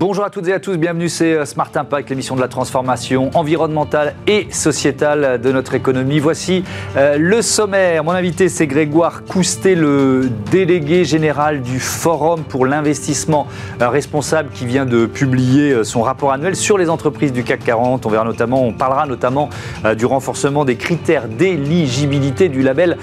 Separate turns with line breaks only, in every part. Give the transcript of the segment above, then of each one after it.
Bonjour à toutes et à tous, bienvenue, c'est euh, Smart Impact, l'émission de la transformation environnementale et sociétale de notre économie. Voici euh, le sommaire. Mon invité, c'est Grégoire Coustet, le délégué général du Forum pour l'investissement euh, responsable qui vient de publier son rapport annuel sur les entreprises du CAC 40. On verra notamment, on parlera notamment du renforcement des critères d'éligibilité du label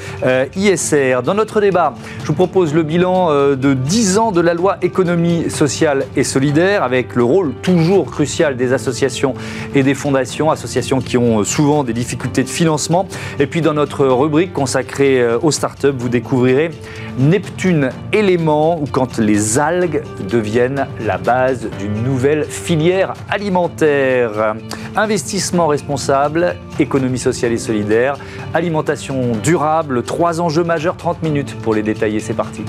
ISR. Dans notre débat, je vous propose le bilan de 10 ans de la loi économie sociale et solidaire avec le rôle toujours crucial des associations et des fondations, associations qui ont souvent des difficultés de financement. Et puis dans notre rubrique consacrée euh, aux startups, vous découvrirez Neptune élément ou quand les algues deviennent la base d'une nouvelle filière alimentaire. Investissement responsable, économie sociale et solidaire, alimentation durable, trois enjeux majeurs, 30 minutes pour les détailler, c'est parti.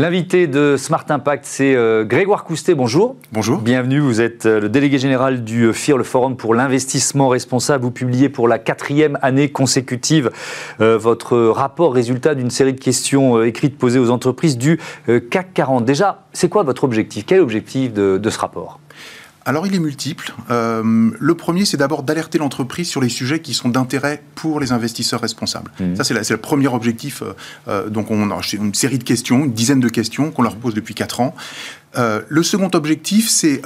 L'invité de Smart Impact, c'est euh, Grégoire Coustet. Bonjour.
Bonjour.
Bienvenue. Vous êtes euh, le délégué général du euh, FIR, le Forum pour l'investissement responsable. Vous publiez pour la quatrième année consécutive votre rapport résultat d'une série de questions écrites posées aux entreprises du CAC 40. Déjà, c'est quoi votre objectif? Quel est l'objectif de ce rapport?
Alors il est multiple. Euh, le premier, c'est d'abord d'alerter l'entreprise sur les sujets qui sont d'intérêt pour les investisseurs responsables. Mmh. Ça, c'est le premier objectif. Euh, euh, donc on a une série de questions, une dizaine de questions qu'on leur pose depuis 4 ans. le second objectif, c'est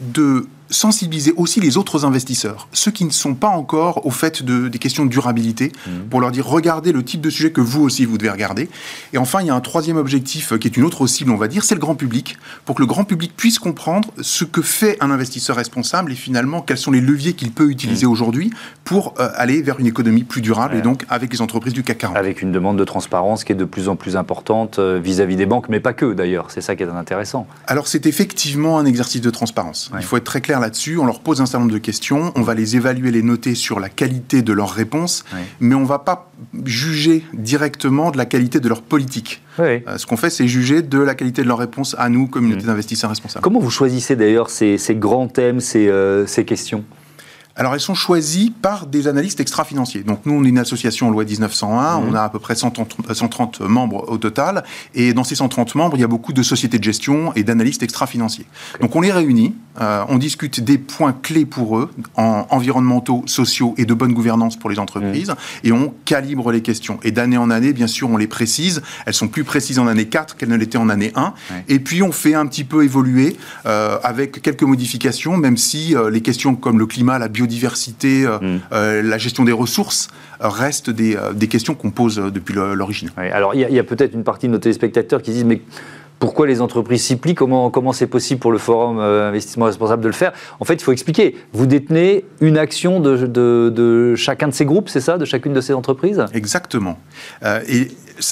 de sensibiliser aussi les autres investisseurs, ceux qui ne sont pas encore au fait de, des questions de durabilité, mmh. pour leur dire regardez le type de sujet que vous aussi vous devez regarder. Et enfin, il y a un troisième objectif euh, qui est une autre cible, on va dire, c'est le grand public, pour que le grand public puisse comprendre ce que fait un investisseur responsable et finalement quels sont les leviers qu'il peut utiliser mmh. aujourd'hui pour euh, aller vers une économie plus durable et donc avec les entreprises du CAC 40.
Avec une demande de transparence qui est de plus en plus importante euh, vis-à-vis des banques, mais pas que d'ailleurs, c'est ça qui est intéressant.
Alors c'est effectivement un exercice de transparence. Il faut être très clair là-dessus. On leur pose un certain nombre de questions. On va les évaluer, les noter sur la qualité de leurs réponses, mais on ne va pas juger directement de la qualité de leur politique. Euh, ce qu'on fait, c'est juger de la qualité de leurs réponses à nous, communauté mmh. d'investisseurs responsables.
Comment vous choisissez d'ailleurs ces, grands thèmes, ces, euh, ces questions?
Alors, elles sont choisies par des analystes extra-financiers. Donc, nous, on est une association loi 1901, mmh. on a à peu près 130, membres au total, et dans ces 130 membres, il y a beaucoup de sociétés de gestion et d'analystes extra-financiers. Donc, on les réunit, euh, on discute des points clés pour eux, en environnementaux, sociaux et de bonne gouvernance pour les entreprises, mmh. et on calibre les questions. Et d'année en année, bien sûr, on les précise. Elles sont plus précises en année 4 qu'elles ne l'étaient en année 1. Et puis, on fait un petit peu évoluer euh, avec quelques modifications, même si euh, les questions comme le climat, la biodiversité, mm. la gestion des ressources restent des, questions qu'on pose depuis l'origine.
alors il y a, peut-être une partie de nos téléspectateurs qui disent mais pourquoi les entreprises s'y plient Comment comment c'est possible pour le Forum Investissement Responsable de le faire En fait, il faut expliquer. Vous détenez une action de, chacun de ces groupes, c'est ça De chacune de ces entreprises?
Exactement. et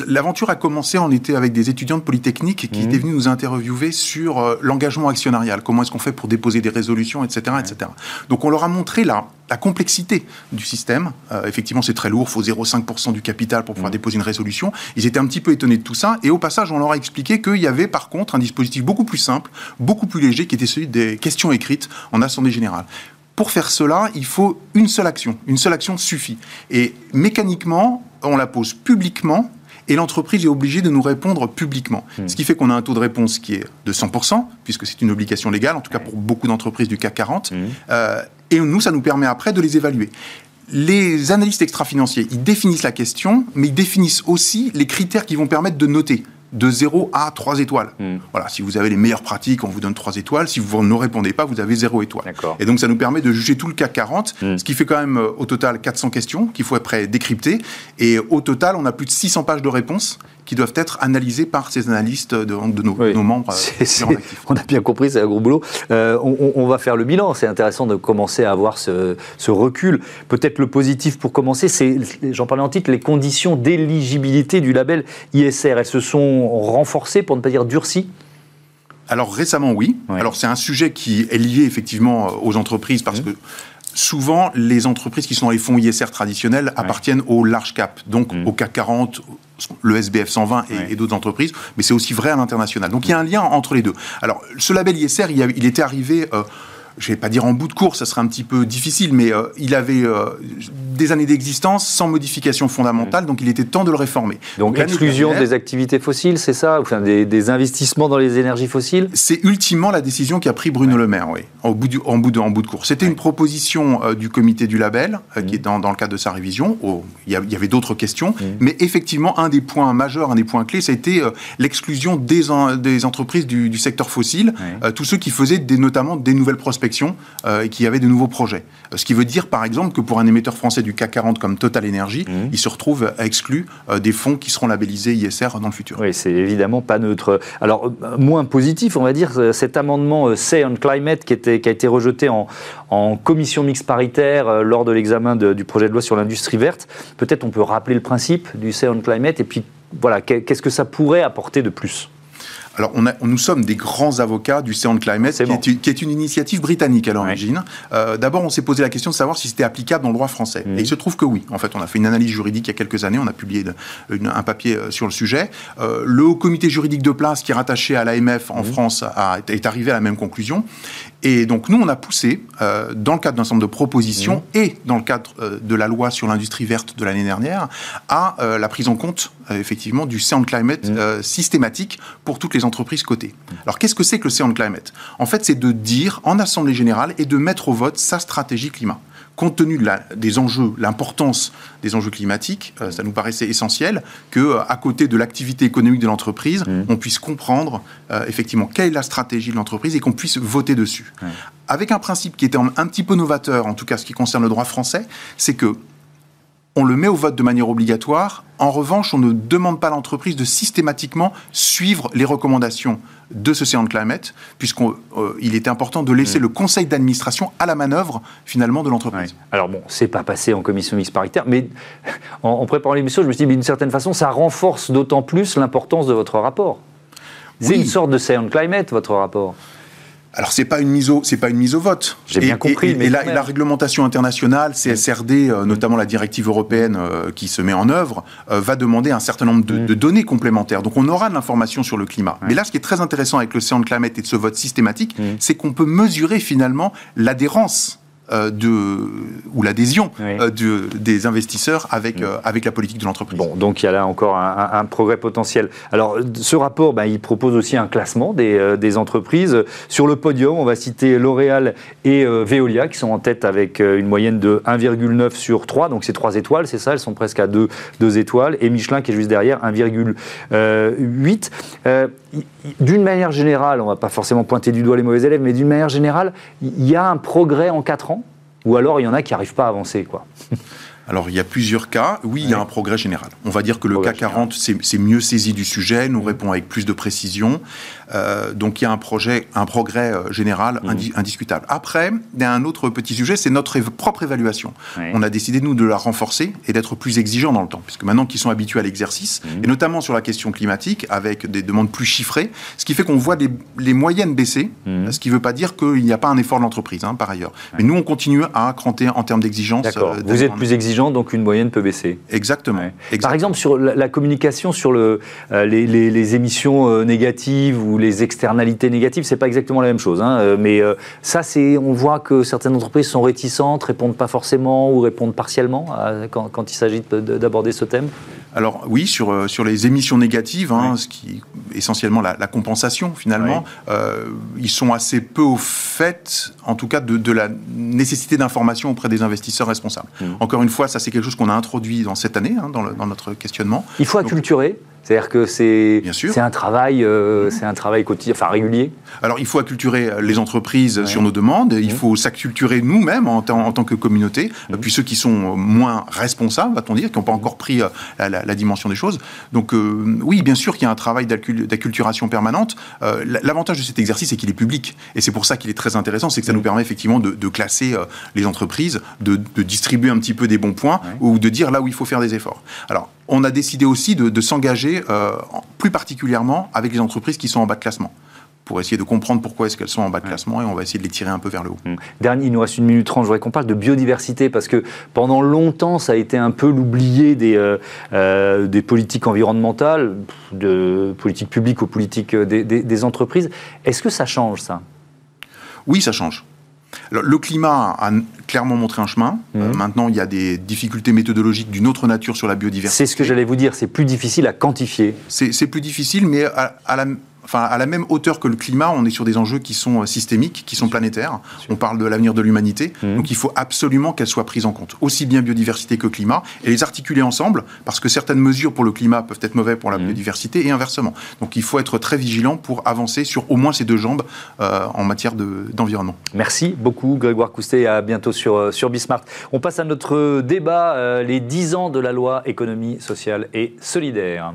L'aventure a commencé, on était avec des étudiants de Polytechnique qui mmh. étaient venus nous interviewer sur euh, l'engagement actionnarial, comment est-ce qu'on fait pour déposer des résolutions, etc. etc. Donc on leur a montré la, la complexité du système. Euh, effectivement, c'est très lourd, il faut 0,5% du capital pour pouvoir mmh. déposer une résolution. Ils étaient un petit peu étonnés de tout ça, et au passage, on leur a expliqué qu'il y avait par contre un dispositif beaucoup plus simple, beaucoup plus léger, qui était celui des questions écrites en Assemblée générale. Pour faire cela, il faut une seule action. Une seule action suffit. Et mécaniquement, on la pose publiquement et l'entreprise est obligée de nous répondre publiquement. Hmm. Ce qui fait qu'on a un taux de réponse qui est de 100%, puisque c'est une obligation légale, en tout cas pour beaucoup d'entreprises du CAC 40. Hmm. Euh, et nous, ça nous permet après de les évaluer. Les analystes extra-financiers, ils définissent la question, mais ils définissent aussi les critères qui vont permettre de noter de 0 à 3 étoiles. Hmm. Voilà, si vous avez les meilleures pratiques, on vous donne 3 étoiles. Si vous ne répondez pas, vous avez 0 étoile. Et donc, ça nous permet de juger tout le CAC 40, hmm. ce qui fait quand même euh, au total 400 questions qu'il faut après décrypter. Et au total, on a plus de 600 pages de réponses qui doivent être analysés par ces analystes de, de, nos, membres.
Euh, on a bien compris, c'est un gros boulot. Euh, on, va faire le bilan. C'est intéressant de commencer à avoir ce, recul. Peut-être le positif pour commencer, c'est, j'en parlais en titre, les conditions d'éligibilité du label ISR. Elles se sont renforcées, pour ne pas dire durcies?
Alors récemment, oui. Alors c'est un sujet qui est lié effectivement aux entreprises parce mmh. que souvent, les entreprises qui sont dans les fonds ISR traditionnels appartiennent au large cap, donc mmh. au CAC 40, le SBF 120 et, d'autres entreprises, mais c'est aussi vrai à l'international. Donc il y a un lien entre les deux. Alors, ce label ISR, il, était arrivé... Euh, je vais pas dire en bout de course, ça serait un petit peu difficile, mais euh, il avait euh, des années d'existence sans modification fondamentale, donc il était temps de le réformer.
Donc, exclusion des activités fossiles, c'est ça? Enfin, des, investissements dans les énergies fossiles?
C'est ultimement la décision qu'a pris Bruno Le Maire, oui, en bout, en bout, de, en bout de course. C'était une proposition euh, du comité du label, qui est dans, dans, le cadre de sa révision. il, y il y avait d'autres questions, mais effectivement, un des points majeurs, un des points clés, ça a été l'exclusion des, des entreprises du, secteur fossile, tous ceux qui faisaient des, notamment des nouvelles euh, et qui avait de nouveaux projets. Euh, ce qui veut dire, par exemple, que pour un émetteur français du CAC 40 comme Total Energy, mmh. il se retrouve exclu euh, des fonds qui seront labellisés ISR dans le futur.
Oui, c'est évidemment pas neutre. Alors, moins positif, on va dire, cet amendement Say on Climate qui, était, qui a été rejeté en, en commission mixte paritaire lors de l'examen du projet de loi sur l'industrie verte. Peut-être on peut rappeler le principe du Say on Climate et puis voilà, qu'est-ce que ça pourrait apporter de plus?
Alors, on a, nous sommes des grands avocats du Sound Climate, qui, est, une initiative britannique à l'origine. Euh, d'abord, on s'est posé la question de savoir si c'était applicable dans le droit français. Mhm. Et il se trouve que oui. En fait, on a fait une analyse juridique il y a quelques années, on a publié un papier euh, sur le sujet. Euh, le haut comité juridique de place, qui est rattaché à l'AMF en mhm. France, est arrivé à la même conclusion. Et donc, nous, on a poussé, dans le cadre d'un ensemble de propositions mhm. et dans le cadre de la loi sur l'industrie verte de l'année dernière, à la prise en compte, effectivement, du Sound Climate systématique pour toutes les entreprises cotées. Alors qu'est-ce que c'est que le Sound Climate? En fait, c'est de dire en Assemblée générale et de mettre au vote sa stratégie climat. Compte tenu de la, des enjeux, l'importance des enjeux climatiques, euh, ça nous paraissait essentiel que, euh, à côté de l'activité économique de l'entreprise, mmh. on puisse comprendre euh, effectivement quelle est la stratégie de l'entreprise et qu'on puisse voter dessus. Avec un principe qui était un, un petit peu novateur, en tout cas ce qui concerne le droit français, c'est que on le met au vote de manière obligatoire. En revanche, on ne demande pas à l'entreprise de systématiquement suivre les recommandations de ce Climate, Climate, puisqu'il euh, était important de laisser mm. le conseil d'administration à la manœuvre, finalement, de l'entreprise.
Alors bon, c'est pas passé en commission mixte paritaire, mais en, préparant l'émission, je me suis dit, d'une certaine façon, ça renforce d'autant plus l'importance de votre rapport. C'est une sorte de Sound Climate, votre rapport.
Alors c'est pas une mise au c'est pas une mise au vote.
J'ai bien compris.
mais la, réglementation internationale, CSRD, euh, notamment la directive européenne euh, qui se met en œuvre, euh, va demander un certain nombre de, mm. données complémentaires. Donc on aura de l'information sur le climat. Mais là, ce qui est très intéressant avec le de Climate et de ce vote systématique, mm. c'est qu'on peut mesurer finalement l'adhérence de, ou l'adhésion euh, des investisseurs avec, mm. euh, avec la politique de l'entreprise.
Bon, donc il y a là encore un, progrès potentiel. Alors, ce rapport, ben, il propose aussi un classement des, des, entreprises. Sur le podium, on va citer L'Oréal et Veolia, qui sont en tête avec une moyenne de 1,9 sur 3, donc c'est 3 étoiles, c'est ça, elles sont presque à 2, 2 étoiles, et Michelin qui est juste derrière, 1,8. D'une manière générale, on ne va pas forcément pointer du doigt les mauvais élèves, mais d'une manière générale, il y a un progrès en 4 ans? Ou alors il y en a qui n'arrivent pas à avancer, quoi?
Alors, il y a plusieurs cas. Oui, il y a un progrès général. On va dire que le CAC 40 c'est mieux saisi du sujet, nous répond avec plus de précision. Euh, donc, il y a un, projet, un progrès euh, général mmh. indiscutable. Après, il y a un autre petit sujet, c'est notre propre évaluation. On a décidé, nous, de la renforcer et d'être plus exigeants dans le temps, puisque maintenant qu'ils sont habitués à l'exercice, mmh. et notamment sur la question climatique, avec des demandes plus chiffrées, ce qui fait qu'on voit les, moyennes baisser, mmh. ce qui ne veut pas dire qu'il n'y a pas un effort de l'entreprise, hein, par ailleurs. Mais nous, on continue à cranter en termes d'exigence.
Euh, Vous êtes plus exigeant donc une moyenne peut baisser.
Exactement.
Par exemple, sur la, communication sur le, euh, les, émissions euh, négatives ou les externalités négatives, c'est pas exactement la même chose. Hein. Euh, mais ça, c'est, on voit que certaines entreprises sont réticentes, répondent pas forcément ou répondent partiellement quand, quand il s'agit d'aborder ce thème.
Alors oui, sur, euh, sur les émissions négatives, hein, ce qui essentiellement la, compensation finalement, euh, ils sont assez peu au fait, en tout cas, de, la nécessité d'information auprès des investisseurs responsables. Mmh. Encore une fois, ça c'est quelque chose qu'on a introduit dans cette année, hein, dans, dans, notre questionnement.
Il faut acculturer c'est-à-dire que c'est un travail, euh, c'est un travail quotidien, enfin régulier.
Alors il faut acculturer les entreprises sur nos demandes. Il faut s'acculturer nous-mêmes en, en, tant que communauté. Puis ceux qui sont moins responsables, va-t-on dire, qui n'ont pas encore pris euh, la, dimension des choses. Donc euh, oui, bien sûr qu'il y a un travail d'acculturation permanente. L'avantage de cet exercice, c'est qu'il est public, et c'est pour ça qu'il est très intéressant, c'est que ça nous permet effectivement de, classer les entreprises, de, distribuer un petit peu des bons points ou de dire là où il faut faire des efforts. Alors on a décidé aussi de, s'engager euh, plus particulièrement avec les entreprises qui sont en bas de classement pour essayer de comprendre pourquoi est-ce qu'elles sont en bas de classement et on va essayer de les tirer un peu vers le haut. Mmh.
Dernier, il nous reste une minute trente, je voudrais qu'on parle de biodiversité parce que pendant longtemps ça a été un peu l'oublié des, euh, euh, des politiques environnementales, de politiques publiques aux politiques des entreprises. Est-ce que ça change ça?
Oui, ça change. Le climat a clairement montré un chemin. Mhm. maintenant, il y a des difficultés méthodologiques d'une autre nature sur la biodiversité.
C'est ce que j'allais vous dire, c'est plus difficile à quantifier.
C'est plus difficile, mais à la enfin, à la même hauteur que le climat, on est sur des enjeux qui sont euh, systémiques, qui sont planétaires. On parle de l'avenir de l'humanité. Mmh. Donc il faut absolument qu'elles soient prises en compte, aussi bien biodiversité que climat, et les articuler ensemble, parce que certaines mesures pour le climat peuvent être mauvaises pour la mmh. biodiversité et inversement. Donc il faut être très vigilant pour avancer sur au moins ces deux jambes euh, en matière d'environnement.
Merci beaucoup Grégoire Coustet, à bientôt sur, euh, sur Bismart. On passe à notre débat, les 10 ans de la loi économie sociale et solidaire.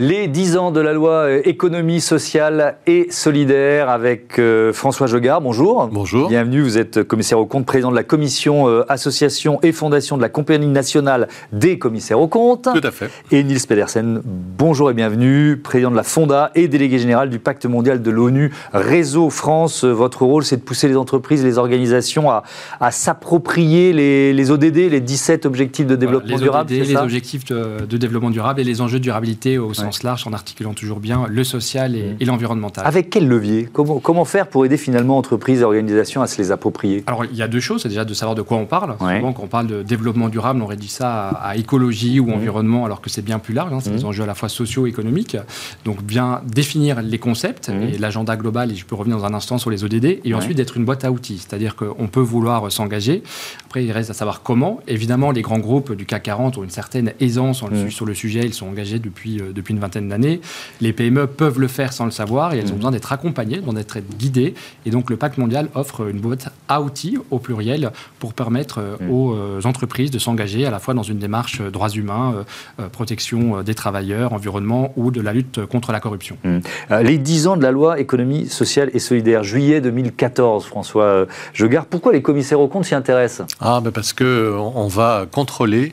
Les 10 ans de la loi euh, économie sociale et solidaire avec euh, François Jogard. Bonjour.
Bonjour.
Bienvenue, vous êtes commissaire au compte, président de la commission euh, association et fondation de la Compagnie nationale des commissaires aux comptes.
Tout à fait.
Et Niels Pedersen, bonjour et bienvenue, président de la Fonda et délégué général du pacte mondial de l'ONU Réseau France. Votre rôle, c'est de pousser les entreprises, les organisations à, s'approprier les, ODD, les 17 objectifs de développement durable.
les objectifs de, développement durable et les enjeux de durabilité au sens large en articulant toujours bien le social et, mmh. l'environnemental.
Avec quel levier? Comment, comment, faire pour aider finalement entreprises et organisations à se les approprier?
Alors il y a deux choses, c'est déjà de savoir de quoi on parle. Souvent quand on parle de développement durable, on réduit ça à, écologie ou mmh. environnement alors que c'est bien plus large, hein. c'est des mmh. enjeux à la fois socio-économiques. Donc bien définir les concepts et l'agenda global, et je peux revenir dans un instant sur les ODD, et ensuite d'être une boîte à outils, c'est-à-dire qu'on peut vouloir s'engager. Après il reste à savoir comment. Évidemment les grands groupes du CAC 40 ont une certaine aisance sur le, sur le sujet, ils sont engagés depuis, euh, depuis une vingtaine d'années. Les PME peuvent le faire sans le savoir et elles ont mmh. besoin d'être accompagnées, d'être guidées. Et donc le pacte mondial offre une boîte à outils au pluriel pour permettre euh, mmh. aux euh, entreprises de s'engager à la fois dans une démarche euh, droits humains, protection des travailleurs, environnement ou de la lutte contre la corruption.
Mmh. Les 10 ans de la loi économie sociale et solidaire, juillet 2014, François Jegard, pourquoi les commissaires aux comptes s'y intéressent?
Ah, ben parce qu'on va contrôler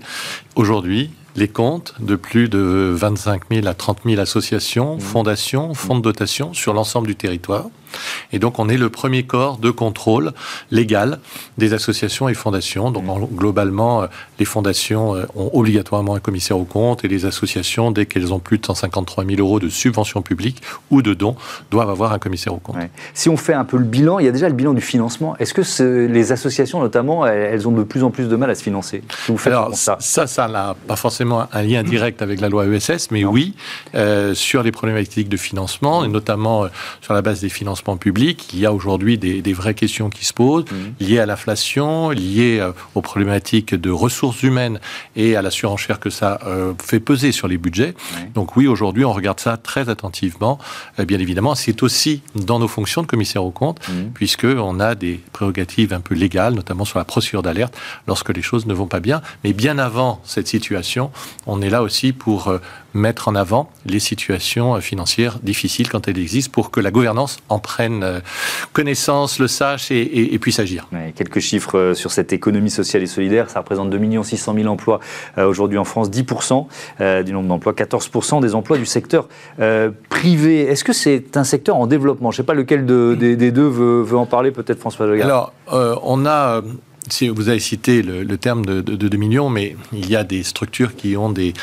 aujourd'hui les comptes de plus de 25 000 à 30 000 associations, fondations, fonds de dotation sur l'ensemble du territoire. Et donc, on est le premier corps de contrôle légal des associations et fondations. Donc, globalement, euh, les fondations euh, ont obligatoirement un commissaire aux comptes et les associations, dès qu'elles ont plus de 153 000 euros de subventions publiques ou de dons, doivent avoir un commissaire aux comptes.
Si on fait un peu le bilan, il y a déjà le bilan du financement. Est-ce que les associations, notamment, elles ont de plus en plus de mal à se financer?
Vous faites Alors, ça, ça n'a pas forcément un lien direct avec la loi ESS, mais oui, euh, sur les problématiques de financement, et notamment sur la base des financements public, il y a aujourd'hui des, vraies questions qui se posent mmh. liées à l'inflation, liées euh, aux problématiques de ressources humaines et à la surenchère que ça euh, fait peser sur les budgets. Donc oui, aujourd'hui, on regarde ça très attentivement. Euh, bien évidemment, c'est aussi dans nos fonctions de commissaire aux comptes, mmh. puisqu'on a des prérogatives un peu légales, notamment sur la procédure d'alerte, lorsque les choses ne vont pas bien. Mais bien avant cette situation, on est là aussi pour mettre en avant les situations euh, financières difficiles quand elles existent pour que la gouvernance en prenne euh, connaissance, le sache et, puisse agir.
quelques chiffres euh, sur cette économie sociale et solidaire. Ça représente 2 600 000 emplois aujourd'hui en France, 10% du nombre d'emplois, 14% des emplois du secteur privé. Est-ce que c'est un secteur en développement? Je ne sais pas lequel des, deux veut, en parler, peut-être François
Alors, on a si vous avez cité le, terme de, de, 2 millions, mais il y a des structures qui ont des,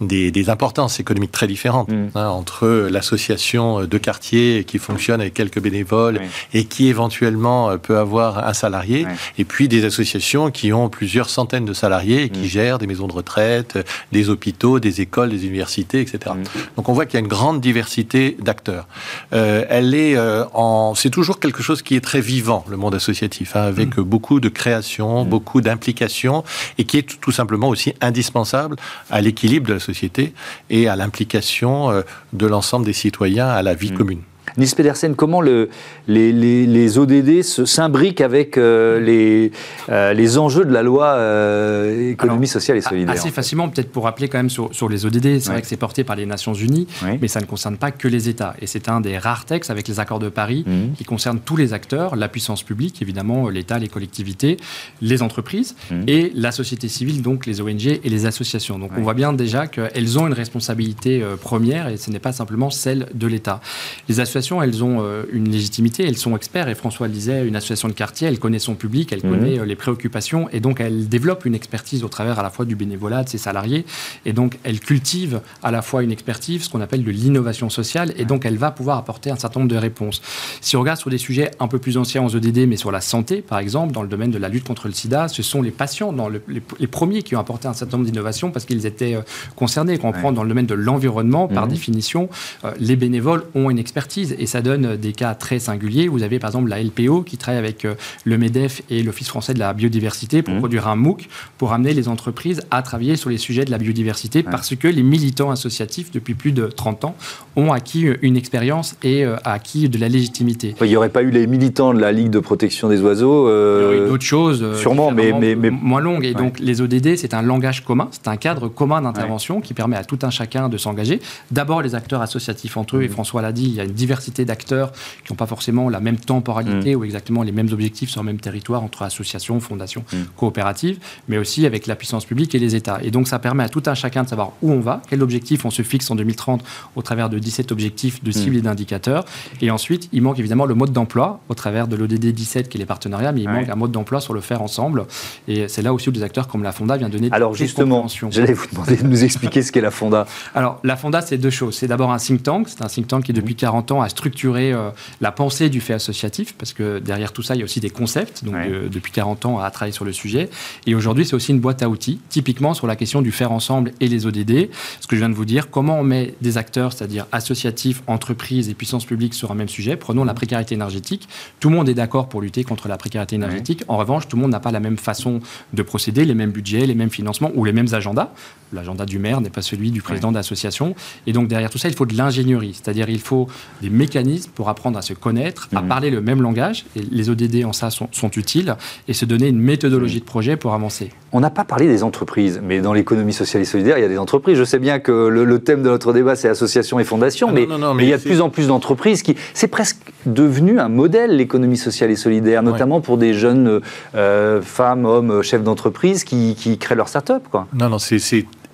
des, importances économiques très différentes mm. hein, entre l'association de quartier qui fonctionne avec quelques bénévoles et qui éventuellement euh, peut avoir un salarié, et puis des associations qui ont plusieurs centaines de salariés et qui mm. gèrent des maisons de retraite, des hôpitaux, des écoles, des universités, etc. Mm. Donc on voit qu'il y a une grande diversité d'acteurs. Euh, elle est euh, en, c'est toujours quelque chose qui est très vivant, le monde associatif, hein, avec beaucoup de création, beaucoup d'implication, et qui est tout simplement aussi indispensable à l'équilibre de la société et à l'implication euh, de l'ensemble des citoyens à la vie mmh. commune.
Nils Pedersen, comment le, les, les, ODD s'imbriquent avec euh, les, euh, les enjeux de la loi euh, économie sociale et solidaire
Assez facilement, peut-être pour rappeler quand même sur, sur les ODD, c'est vrai que c'est porté par les Nations Unies, mais ça ne concerne pas que les États. Et c'est un des rares textes avec les accords de Paris mmh. qui concerne tous les acteurs, la puissance publique, évidemment, l'État, les collectivités, les entreprises mmh. et la société civile, donc les ONG et les associations. Donc on voit bien déjà qu'elles ont une responsabilité première et ce n'est pas simplement celle de l'État. Les associations associations, elles ont une légitimité, elles sont experts. Et François le disait, une association de quartier, elle connaît son public, elle mhm. connaît les préoccupations, et donc elle développe une expertise au travers à la fois du bénévolat de ses salariés, et donc elle cultive à la fois une expertise, ce qu'on appelle de l'innovation sociale, et donc elle va pouvoir apporter un certain nombre de réponses. Si on regarde sur des sujets un peu plus anciens en EDD, mais sur la santé, par exemple, dans le domaine de la lutte contre le sida, ce sont les patients, dans les, premiers qui ont apporté un certain nombre d'innovations parce qu'ils étaient euh, concernés. Quand on prend dans le domaine de l'environnement, par mhm. définition, euh, les bénévoles ont une expertise et ça donne des cas très singuliers. Vous avez par exemple la LPO qui travaille avec euh, le MEDEF et l'Office français de la biodiversité pour mhm. produire un MOOC pour amener les entreprises à travailler sur les sujets de la biodiversité parce que les militants associatifs, depuis plus de 30 ans, ont acquis une expérience et acquis de la légitimité.
Il n'y aurait pas eu les militants de la Ligue de protection des oiseaux.
Il y aurait d'autres choses.
Sûrement, mais, mais, mais,
moins longues. Et donc, les ODD, c'est un langage commun, c'est un cadre commun d'intervention qui permet à tout un chacun de s'engager. D'abord, les acteurs associatifs entre eux, et mmh. François l'a dit, il y a une diversité d'acteurs qui n'ont pas forcément la même temporalité mmh. ou exactement les mêmes objectifs sur le même territoire entre associations, fondations, mmh. coopératives, mais aussi avec la puissance publique et les États. Et donc, ça permet à tout un chacun de savoir où on va, quel objectif on se fixe en 2030 au travers de 17 objectifs de cibles et d'indicateurs. Et ensuite, il manque évidemment le mode d'emploi au travers de l'ODD 17 qui est les partenariats, mais il manque un mode d'emploi sur le faire ensemble. Et c'est là aussi où des acteurs comme la Fonda viennent donner
Alors justement, j'allais vous demander de nous expliquer ce qu'est la Fonda.
Alors la Fonda, c'est deux choses. C'est d'abord un think tank. C'est un think tank qui, depuis 40 ans, a structuré euh, la pensée du fait associatif, parce que derrière tout ça, il y a aussi des concepts. Donc depuis 40 ans, à travailler sur le sujet. Et aujourd'hui, c'est aussi une boîte à outils, typiquement sur la question du faire ensemble et les ODD. Ce que je viens de vous dire, comment on met des acteurs, c'est-à-dire associatifs, entreprises et puissances publiques sur un même sujet. Prenons la précarité énergétique. Tout le monde est d'accord pour lutter contre la précarité énergétique. En revanche, tout le monde n'a pas la même façon de procéder, les mêmes budgets, les mêmes financements ou les mêmes agendas. L'agenda du maire n'est pas celui du président d'association. Et donc derrière tout ça, il faut de l'ingénierie, c'est-à-dire il faut des mécanismes pour apprendre à se connaître, à mhm. parler le même langage. Et les ODD en ça sont, utiles et se donner une méthodologie de projet pour avancer.
On n'a pas parlé des entreprises, mais dans l'économie sociale et solidaire, il y a des entreprises. Je sais bien que le, thème de notre débat, c'est associations et fondations, ah mais, mais, il y a de plus en plus d'entreprises qui. C'est presque devenu un modèle, l'économie sociale et solidaire, notamment pour des jeunes euh, femmes, hommes, chefs d'entreprise qui, qui créent leur start-up. Quoi.
Non, non, c'est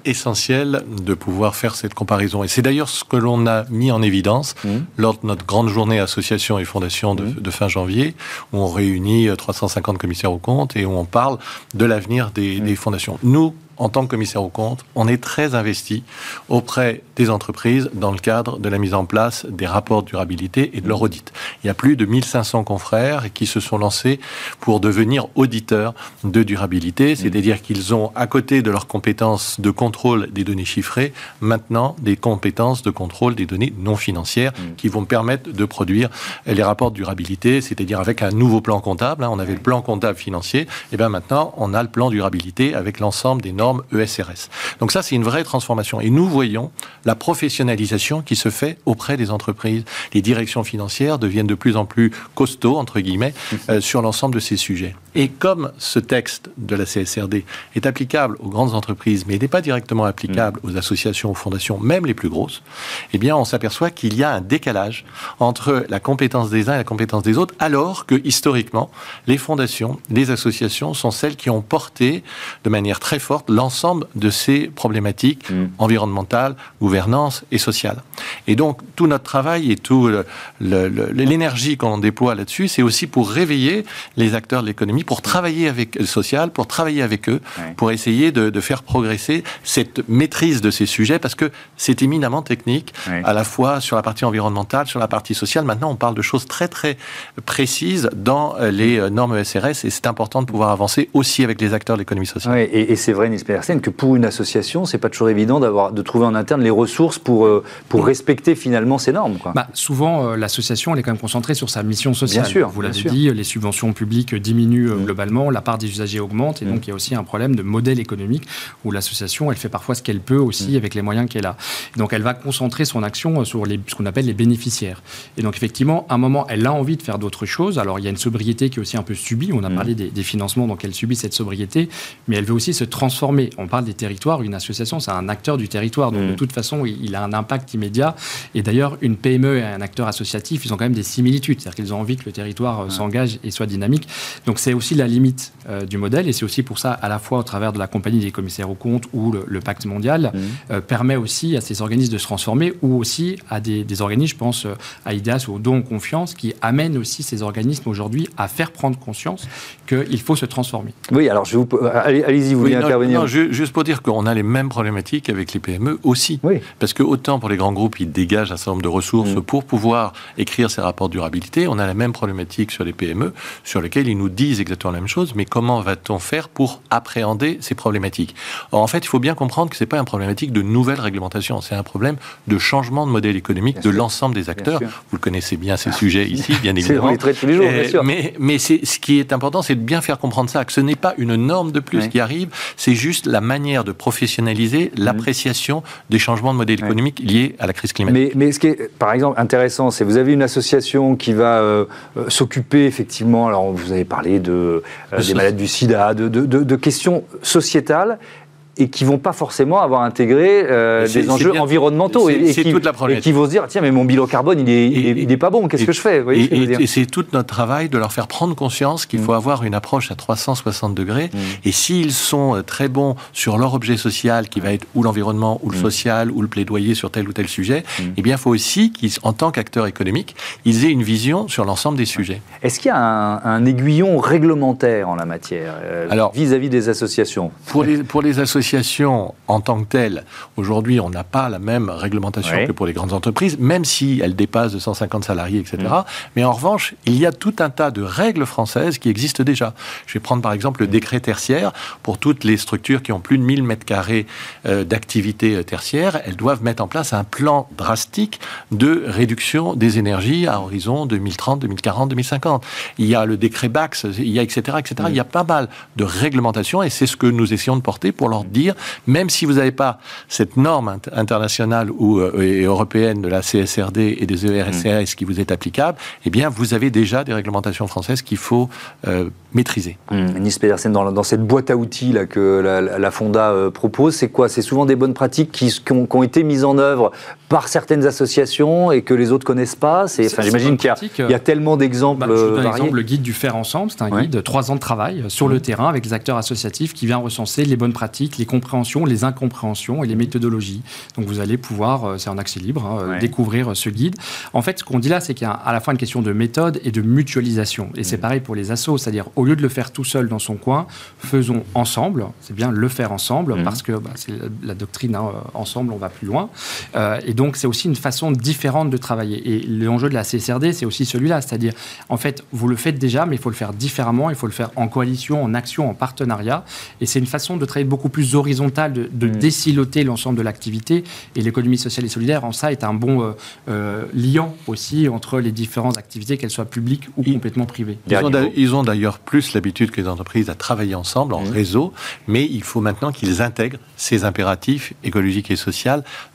essentiel de pouvoir faire cette comparaison. Et c'est d'ailleurs ce que l'on a mis en évidence mmh. lors de notre grande journée association et fondation de, mmh. de, fin janvier, où on réunit 350 commissaires aux comptes et où on parle de l'avenir des, mmh. des fondations. Nous, en tant que commissaire aux comptes, on est très investi auprès des entreprises dans le cadre de la mise en place des rapports de durabilité et de leur audit. Il y a plus de 1500 confrères qui se sont lancés pour devenir auditeurs de durabilité, c'est-à-dire qu'ils ont, à côté de leurs compétences de contrôle des données chiffrées, maintenant des compétences de contrôle des données non financières qui vont permettre de produire les rapports de durabilité, c'est-à-dire avec un nouveau plan comptable. Hein. on avait le plan comptable financier, et bien maintenant on a le plan durabilité avec l'ensemble des normes ESRS. Donc ça, c'est une vraie transformation. Et nous voyons la professionnalisation qui se fait auprès des entreprises. Les directions financières deviennent de plus en plus costauds, entre guillemets, euh, sur l'ensemble de ces sujets. Et comme ce texte de la CSRD est applicable aux grandes entreprises, mais n'est pas directement applicable aux associations, aux fondations, même les plus grosses, eh bien, on s'aperçoit qu'il y a un décalage entre la compétence des uns et la compétence des autres, alors que historiquement, les fondations, les associations sont celles qui ont porté de manière très forte l'ensemble de ces problématiques mm. environnementales, gouvernance et sociales. Et donc, tout notre travail et tout l'énergie qu'on déploie là-dessus, c'est aussi pour réveiller les acteurs de l'économie, pour travailler avec le social, pour travailler avec eux, pour essayer de, faire progresser cette maîtrise de ces sujets, parce que c'est éminemment technique, à la fois sur la partie environnementale, sur la partie sociale. Maintenant, on parle de choses très, très précises dans euh, les euh, normes ESRS, et c'est important de pouvoir avancer aussi avec les acteurs de l'économie sociale.
et, et c'est vrai, que pour une association, c'est pas toujours évident d'avoir de trouver en interne les ressources pour euh, pour respecter finalement ces normes. Quoi.
Bah, souvent, euh, l'association elle est quand même concentrée sur sa mission sociale.
Bien sûr,
vous l'avez dit, les subventions publiques diminuent euh, mm. globalement, la part des usagers augmente, et mm. donc il y a aussi un problème de modèle économique où l'association elle fait parfois ce qu'elle peut aussi mm. avec les moyens qu'elle a. donc elle va concentrer son action sur les, ce qu'on appelle les bénéficiaires. Et donc effectivement, à un moment, elle a envie de faire d'autres choses. Alors il y a une sobriété qui est aussi un peu subie. On a parlé des, des financements, donc elle subit cette sobriété, mais elle veut aussi se transformer transformer. On parle des territoires, une association, c'est un acteur du territoire, donc de toute façon, il, a un impact immédiat. Et d'ailleurs, une PME et un acteur associatif, ils ont quand même des similitudes, c'est-à-dire qu'ils ont envie que le territoire s'engage et soit dynamique. Donc c'est aussi la limite du modèle, et c'est aussi pour ça, à la fois au travers de la compagnie des commissaires aux comptes ou le, pacte mondial, permet aussi à ces organismes de se transformer, ou aussi à des, des organismes, je pense à IDEAS ou au don confiance, qui amènent aussi ces organismes aujourd'hui à faire prendre conscience qu'il faut se transformer.
Oui, alors je vous... allez-y, vous voulez intervenir
non, Juste pour dire qu'on a les mêmes problématiques avec les PME aussi. Oui. Parce que autant pour les grands groupes, ils dégagent un certain nombre de ressources mm. pour pouvoir écrire ces rapports de durabilité, on a la même problématique sur les PME, sur lesquelles ils nous disent exactement la même chose, mais comment va-t-on faire pour appréhender ces problématiques? Or, en fait, il faut bien comprendre que ce n'est pas une problématique de nouvelle réglementation, c'est un problème de changement de modèle économique de l'ensemble des acteurs. Vous le connaissez bien ces sujets ici, bien évidemment.
Tous les jours, bien sûr.
Mais, mais ce qui est important, c'est de bien faire comprendre ça, que ce n'est pas une norme de plus qui arrive, c'est juste la manière de professionnaliser mhm. l'appréciation des changements de modèle économique liés à la crise climatique.
Mais, ce qui est, par exemple, intéressant, c'est vous avez une association qui va euh, euh, s'occuper effectivement, alors vous avez parlé de, euh, des malades du sida, de, de, de questions sociétales, et qui vont pas forcément avoir intégré euh, des enjeux environnementaux et, qui, toute la et, qui, vont se dire tiens mais mon bilan carbone il est, il est, pas bon qu'est-ce que je fais
Et, c'est tout notre travail de leur faire prendre conscience qu'il faut mm. avoir une approche à 360 degrés mm. et s'ils sont euh, très bons sur leur objet social qui va être ou l'environnement ou le mm. social ou le plaidoyer sur tel ou tel sujet eh bien il faut aussi qu'en tant qu'acteurs économiques ils aient une vision sur l'ensemble des sujets.
Est-ce qu'il y a un, aiguillon réglementaire en la matière euh, vis-à-vis des associations?
Pour les, pour les associations en tant que telle, aujourd'hui, on n'a pas la même réglementation que pour les grandes entreprises, même si elles dépassent de 150 salariés, etc. Mm. Mais en revanche, il y a tout un tas de règles françaises qui existent déjà. Je vais prendre par exemple le décret tertiaire. Pour toutes les structures qui ont plus de 1000 mètres carrés euh, d'activité euh, tertiaire, elles doivent mettre en place un plan drastique de réduction des énergies à horizon 2030, 2040, 2050. Il y a le décret BAX, il y a etc. etc. Mm. Il y a pas mal de réglementations et c'est ce que nous essayons de porter pour leur dire, même si vous n'avez pas cette norme internationale ou euh, et européenne de la CSRD et des ERSRS qui vous est applicable, eh bien, vous avez déjà des réglementations françaises qu'il faut euh, maîtriser.
Mmh. Nice Pedersen, dans, cette boîte à outils là, que la, Fonda euh, propose, c'est quoi? C'est souvent des bonnes pratiques qui, ont, été mises en œuvre par certaines associations et que les autres connaissent pas. Enfin, j'imagine qu'il y, a tellement d'exemples. Bah, je
vous donne exemple, le guide du faire ensemble. C'est un guide de trois ans de travail sur le terrain avec les acteurs associatifs qui vient recenser les bonnes pratiques, les compréhensions, les incompréhensions et les méthodologies. Donc vous allez pouvoir, euh, c'est en accès libre, hein, euh, découvrir euh, ce guide. En fait, ce qu'on dit là, c'est qu'il y a à la fois une question de méthode et de mutualisation. Et c'est mm. pareil pour les assos, c'est-à-dire au lieu de le faire tout seul dans son coin, faisons ensemble. C'est bien le faire ensemble mm. parce que bah, c'est la doctrine, hein, ensemble, on va plus loin. et donc c'est aussi une façon différente de travailler. Et l'enjeu de la CSRD, c'est aussi celui-là, c'est-à-dire en fait, vous le faites déjà, mais il faut le faire différemment, il faut le faire en coalition, en action, en partenariat. Et c'est une façon de travailler beaucoup plus horizontale, de, de mm. désiloter l'ensemble de l'activité. Et l'économie sociale et solidaire, en ça, est un bon euh, euh, liant aussi entre les différentes activités, qu'elles soient publiques ou complètement privées.
Ils ont d'ailleurs plus l'habitude que les entreprises à travailler ensemble, en mm. réseau, mais il faut maintenant qu'ils intègrent ces impératifs écologiques et sociaux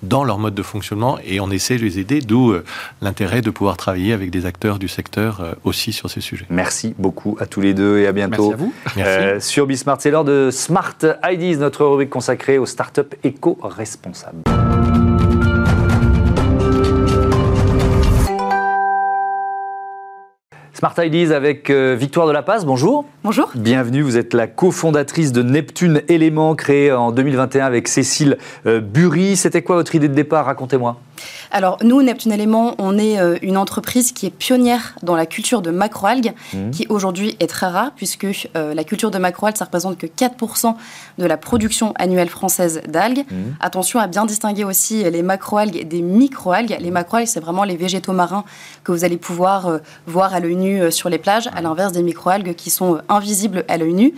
dans leur mode de fonctionnement et on essaie de les aider, d'où euh, l'intérêt de pouvoir travailler avec des acteurs du secteur aussi sur ces sujets.
Merci beaucoup à tous les deux et à bientôt.
Merci à vous.
Merci. sur Bismart, c'est l'heure de Smart IDs, notre rubrique consacrée aux startups éco-responsables. Smart Ideas avec euh, Victoire de la Paz, bonjour.
Bonjour.
Bienvenue, vous êtes la cofondatrice de Neptune Éléments, créée en 2021 avec Cécile euh, Bury. C'était quoi votre idée de départ? Racontez-moi.
Alors, nous, Neptune Éléments, on est euh, une entreprise qui est pionnière dans la culture de macroalgues, mmh. qui aujourd'hui est très rare, puisque la culture de macroalgues, ça représente que 4% de la production annuelle française d'algues. Mmh. Attention à bien distinguer aussi les macroalgues des microalgues. Les macroalgues, c'est vraiment les végétaux marins que vous allez pouvoir voir à l'œil nu euh, sur les plages, à l'inverse des microalgues qui sont euh, invisibles à l'œil nu.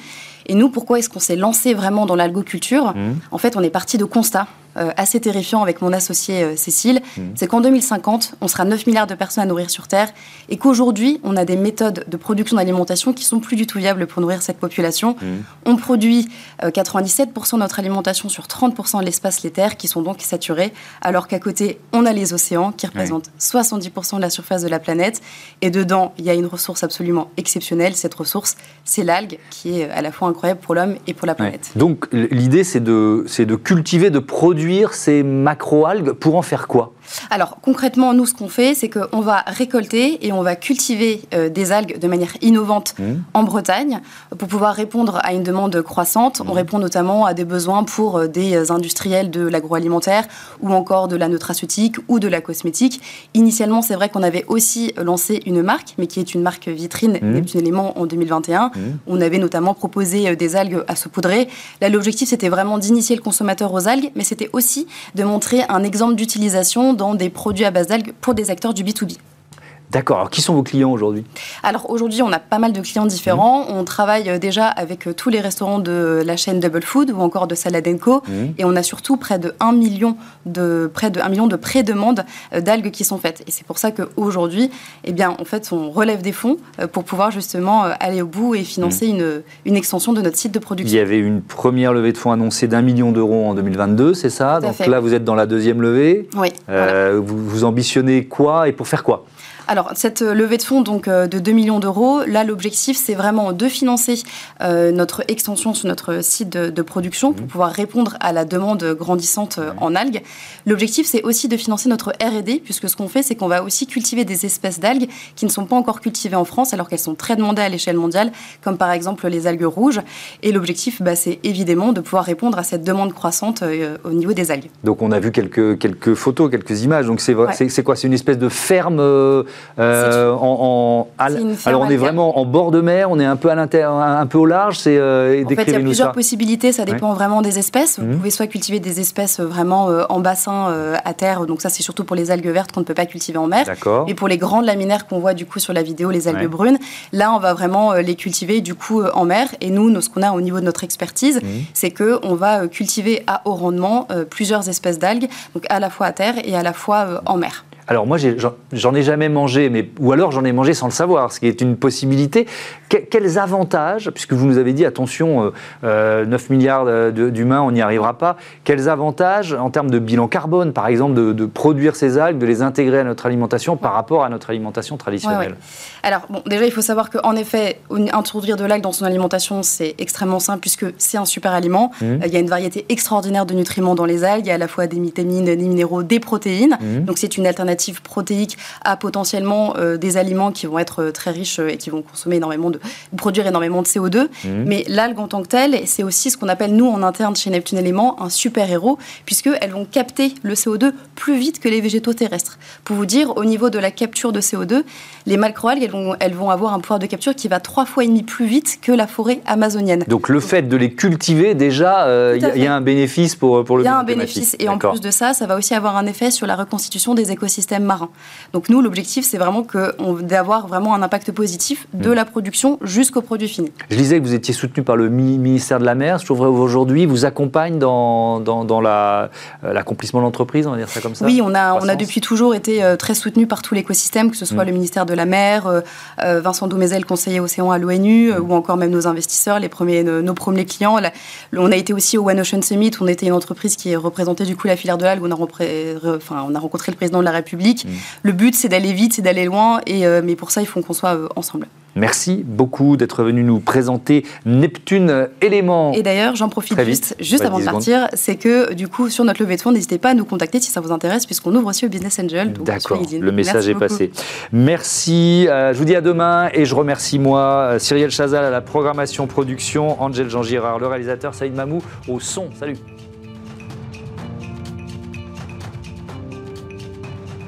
Et nous, pourquoi est-ce qu'on s'est lancé vraiment dans l'algoculture mmh. En fait, on est parti de constats euh, assez terrifiant avec mon associé euh, Cécile, mmh. c'est qu'en 2050, on sera 9 milliards de personnes à nourrir sur Terre et qu'aujourd'hui, on a des méthodes de production d'alimentation qui sont plus du tout viables pour nourrir cette population. Mmh. On produit 97% euh, de notre alimentation sur 30% de l'espace laitaire qui sont donc saturés, alors qu'à côté, on a les océans qui représentent 70% de la surface de la planète. Et dedans, il y a une ressource absolument exceptionnelle. Cette ressource, c'est l'algue qui est à la fois incroyable pour l'homme et pour la planète.
Donc l'idée, c'est de, de cultiver, de produire ces macroalgues pour en faire quoi?
Alors concrètement, nous, ce qu'on fait, c'est qu'on va récolter et on va cultiver euh, des algues de manière innovante mmh. en Bretagne pour pouvoir répondre à une demande croissante. On mmh. répond notamment à des besoins pour euh, des industriels de l'agroalimentaire ou encore de la nutraceutique ou de la cosmétique. Initialement, c'est vrai qu'on avait aussi lancé une marque, mais qui est une marque vitrine, mmh. Neptune Élément en 2021. On avait notamment proposé euh, des algues à saupoudrer. Là, l'objectif, c'était vraiment d'initier le consommateur aux algues, mais c'était aussi de montrer un exemple d'utilisation dans des produits à base d'algues pour des acteurs du B2B.
D'accord. Alors, qui sont vos clients aujourd'hui?
Alors, aujourd'hui, on a pas mal de clients différents. Mmh. On travaille euh, déjà avec euh, tous les restaurants de la chaîne Double Food ou encore de Salad Co. Mmh. Et on a surtout près de 1 million de, près de, 1 million de pré-demandes euh, d'algues qui sont faites. Et c'est pour ça qu'aujourd'hui, eh bien, en fait, on relève des fonds pour pouvoir justement aller au bout et financer mmh. une, une, extension de notre site de production.
Il y avait une première levée de fonds annoncée d'un million d'euros en 2022, c'est ça? Donc là, vous êtes dans la deuxième levée.
Oui.
vous, vous ambitionnez quoi et pour faire quoi?
Alors, cette euh, levée de fonds donc, euh, de 2 millions d'euros, là, l'objectif, c'est vraiment de financer euh, notre extension sur notre site de, production pour mmh. pouvoir répondre à la demande grandissante en algues. L'objectif, c'est aussi de financer notre R&D, puisque ce qu'on fait, c'est qu'on va aussi cultiver des espèces d'algues qui ne sont pas encore cultivées en France, alors qu'elles sont très demandées à l'échelle mondiale, comme par exemple les algues rouges. Et l'objectif, bah, c'est évidemment de pouvoir répondre à cette demande croissante au niveau des algues.
Donc, on a vu quelques, quelques photos, quelques images. Donc, c'est quoi? C'est une espèce de ferme euh, en, alors on est vraiment en bord de mer, on est un peu à l'intérieur, un peu au large. C'est
euh, en fait, il y a plusieurs possibilités. Ça dépend vraiment des espèces. Vous mhm. pouvez soit cultiver des espèces vraiment euh, en bassin à terre. Donc ça, c'est surtout pour les algues vertes qu'on ne peut pas cultiver en mer. Et pour les grandes laminaires qu'on voit du coup sur la vidéo, les algues brunes, là, on va vraiment les cultiver du coup en mer. Et nous, ce qu'on a au niveau de notre expertise, mhm. c'est que on va cultiver à haut rendement plusieurs espèces d'algues, donc à la fois à terre et à la fois en mer.
Alors moi, j'en ai jamais mangé, mais ou alors j'en ai mangé sans le savoir, ce qui est une possibilité. quels avantages, puisque vous nous avez dit attention, 9 euh, euh, milliards d'humains, on n'y arrivera pas. Quels avantages en termes de bilan carbone, par exemple, de, produire ces algues, de les intégrer à notre alimentation par rapport à notre alimentation traditionnelle
Alors bon, déjà il faut savoir qu'en effet, introduire de l'algue dans son alimentation, c'est extrêmement simple puisque c'est un super aliment. Mmh. Il y a une variété extraordinaire de nutriments dans les algues, il y a à la fois des vitamines, des minéraux, des protéines. Mmh. Donc c'est une alternative protéiques à potentiellement euh, des aliments qui vont être euh, très riches euh, et qui vont consommer énormément de, produire énormément de CO2. Mmh. Mais l'algue en tant que telle, c'est aussi ce qu'on appelle nous en interne chez Neptune Éléments un super héros, puisqu'elles vont capter le CO2 plus vite que les végétaux terrestres. Pour vous dire, au niveau de la capture de CO2, les macroalgues, elles vont, elles vont avoir un pouvoir de capture qui va trois fois et demi plus vite que la forêt amazonienne.
Donc le fait de les cultiver, déjà, il y, a un bénéfice pour, pour le
Il y a un bénéfice. Et en plus de ça, ça va aussi avoir un effet sur la reconstitution des écosystèmes marin. Donc nous, l'objectif, c'est vraiment d'avoir vraiment un impact positif de mm. la production jusqu'au produit fini.
Je disais que vous étiez soutenu par le ministère de la Mer. Je trouverais aujourd'hui vous accompagne dans, dans, euh, l'accomplissement de l'entreprise, on va dire ça comme ça
Oui, on a, on a depuis toujours été euh, très soutenu par tout l'écosystème, que ce soit mm. le ministère de la Mer, euh, Vincent Doumézel, conseiller océan à l'ONU, mm. ou encore même nos investisseurs, les premiers, nos, premiers clients. on a été aussi au One Ocean Summit, on était une entreprise qui représentait du coup la filière de l'algue, on, enfin, on a rencontré le président de la République Mm. Le but, c'est d'aller vite, c'est d'aller loin, et, euh, mais pour ça, il faut qu'on soit euh, ensemble.
Merci beaucoup d'être venu nous présenter Neptune Éléments.
Et d'ailleurs, j'en profite juste, juste avant de partir, c'est que du coup, sur notre levée de fonds, n'hésitez pas à nous contacter si ça vous intéresse, puisqu'on ouvre aussi au Business Angel.
D'accord, le message est passé. Merci, euh, je vous dis à demain et je remercie moi, Cyrielle Chazal à la programmation production, Angel Jean Girard, le réalisateur, Saïd Mamou au son. Salut